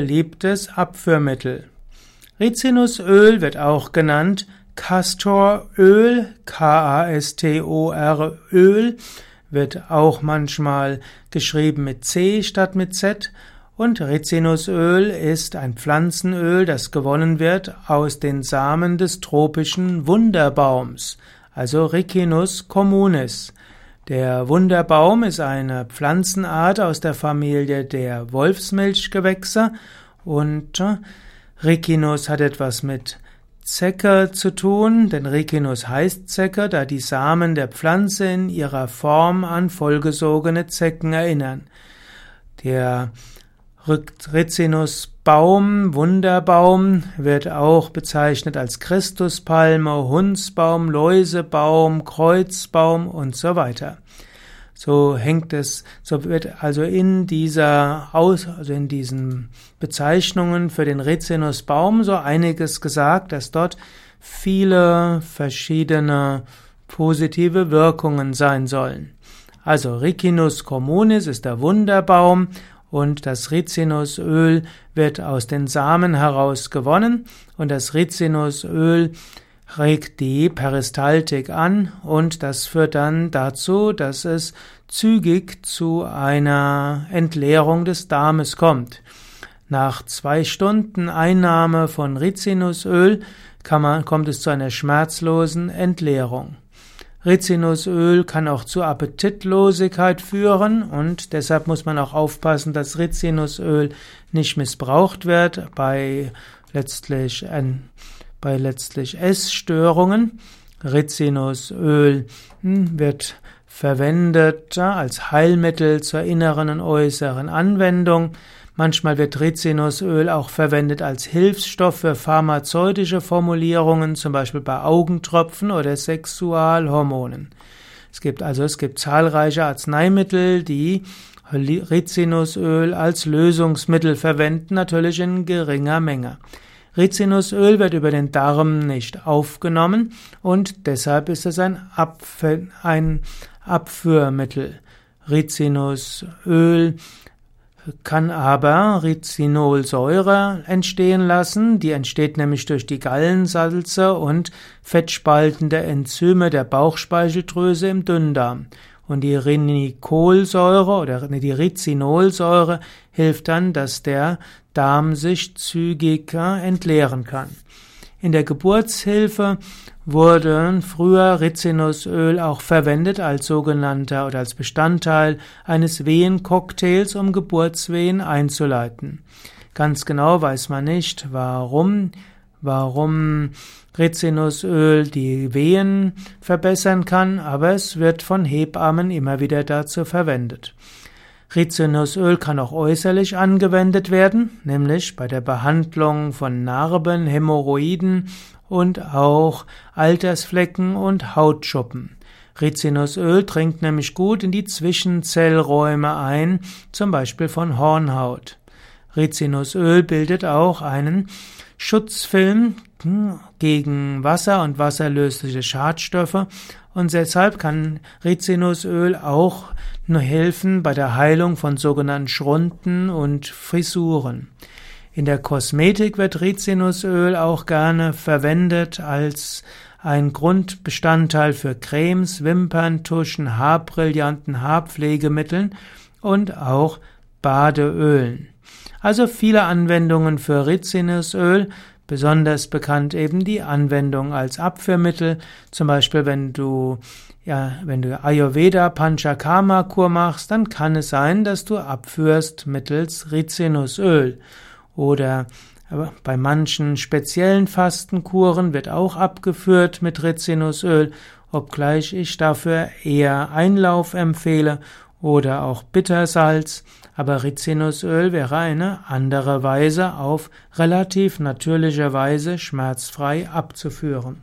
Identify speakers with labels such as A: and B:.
A: beliebtes Abführmittel. Rizinusöl wird auch genannt Castoröl, K-A-S-T-O-R Öl, wird auch manchmal geschrieben mit C statt mit Z. Und Rizinusöl ist ein Pflanzenöl, das gewonnen wird aus den Samen des tropischen Wunderbaums, also Ricinus communis. Der Wunderbaum ist eine Pflanzenart aus der Familie der Wolfsmilchgewächse und äh, Ricinus hat etwas mit Zecke zu tun, denn Ricinus heißt Zecke, da die Samen der Pflanze in ihrer Form an vollgesogene Zecken erinnern. Der Rizinusbaum, Wunderbaum, wird auch bezeichnet als Christuspalme, Hundsbaum, Läusebaum, Kreuzbaum und so weiter. So hängt es, so wird also in dieser Aus, also in diesen Bezeichnungen für den Rizinusbaum so einiges gesagt, dass dort viele verschiedene positive Wirkungen sein sollen. Also Ricinus communis ist der Wunderbaum und das Rizinusöl wird aus den Samen heraus gewonnen und das Rizinusöl regt die Peristaltik an und das führt dann dazu, dass es zügig zu einer Entleerung des Darmes kommt. Nach zwei Stunden Einnahme von Rizinusöl man, kommt es zu einer schmerzlosen Entleerung. Rizinusöl kann auch zu Appetitlosigkeit führen und deshalb muss man auch aufpassen, dass Rizinusöl nicht missbraucht wird bei letztlich, bei letztlich Essstörungen. Rizinusöl hm, wird verwendet als Heilmittel zur inneren und äußeren Anwendung. Manchmal wird Rizinusöl auch verwendet als Hilfsstoff für pharmazeutische Formulierungen, zum Beispiel bei Augentropfen oder Sexualhormonen. Es gibt also, es gibt zahlreiche Arzneimittel, die Rizinusöl als Lösungsmittel verwenden, natürlich in geringer Menge. Rizinusöl wird über den Darm nicht aufgenommen und deshalb ist es ein, Abf ein Abführmittel. Rizinusöl kann aber Rizinolsäure entstehen lassen. Die entsteht nämlich durch die Gallensalze und fettspaltende Enzyme der Bauchspeicheldrüse im Dünndarm. Und die Rinicolsäure oder die Rizinolsäure hilft dann, dass der Darm sich zügiger entleeren kann. In der Geburtshilfe wurde früher Rizinusöl auch verwendet als sogenannter oder als Bestandteil eines Wehencocktails, um Geburtswehen einzuleiten. Ganz genau weiß man nicht, warum, warum Rizinusöl die Wehen verbessern kann, aber es wird von Hebammen immer wieder dazu verwendet. Rizinusöl kann auch äußerlich angewendet werden, nämlich bei der Behandlung von Narben, Hämorrhoiden und auch Altersflecken und Hautschuppen. Rizinusöl dringt nämlich gut in die Zwischenzellräume ein, zum Beispiel von Hornhaut. Rizinusöl bildet auch einen Schutzfilm gegen Wasser und wasserlösliche Schadstoffe und deshalb kann Rizinusöl auch nur helfen bei der Heilung von sogenannten Schrunden und Frisuren. In der Kosmetik wird Rizinusöl auch gerne verwendet als ein Grundbestandteil für Cremes, Wimperntuschen, Haarbrillanten, Haarpflegemitteln und auch Badeölen. Also viele Anwendungen für Rizinusöl, besonders bekannt eben die Anwendung als Abführmittel, zum Beispiel wenn du ja, wenn du Ayurveda Panchakarma Kur machst, dann kann es sein, dass du abführst mittels Rizinusöl. Oder bei manchen speziellen Fastenkuren wird auch abgeführt mit Rizinusöl, obgleich ich dafür eher Einlauf empfehle oder auch Bittersalz, aber Rizinusöl wäre eine andere Weise auf relativ natürliche Weise schmerzfrei abzuführen.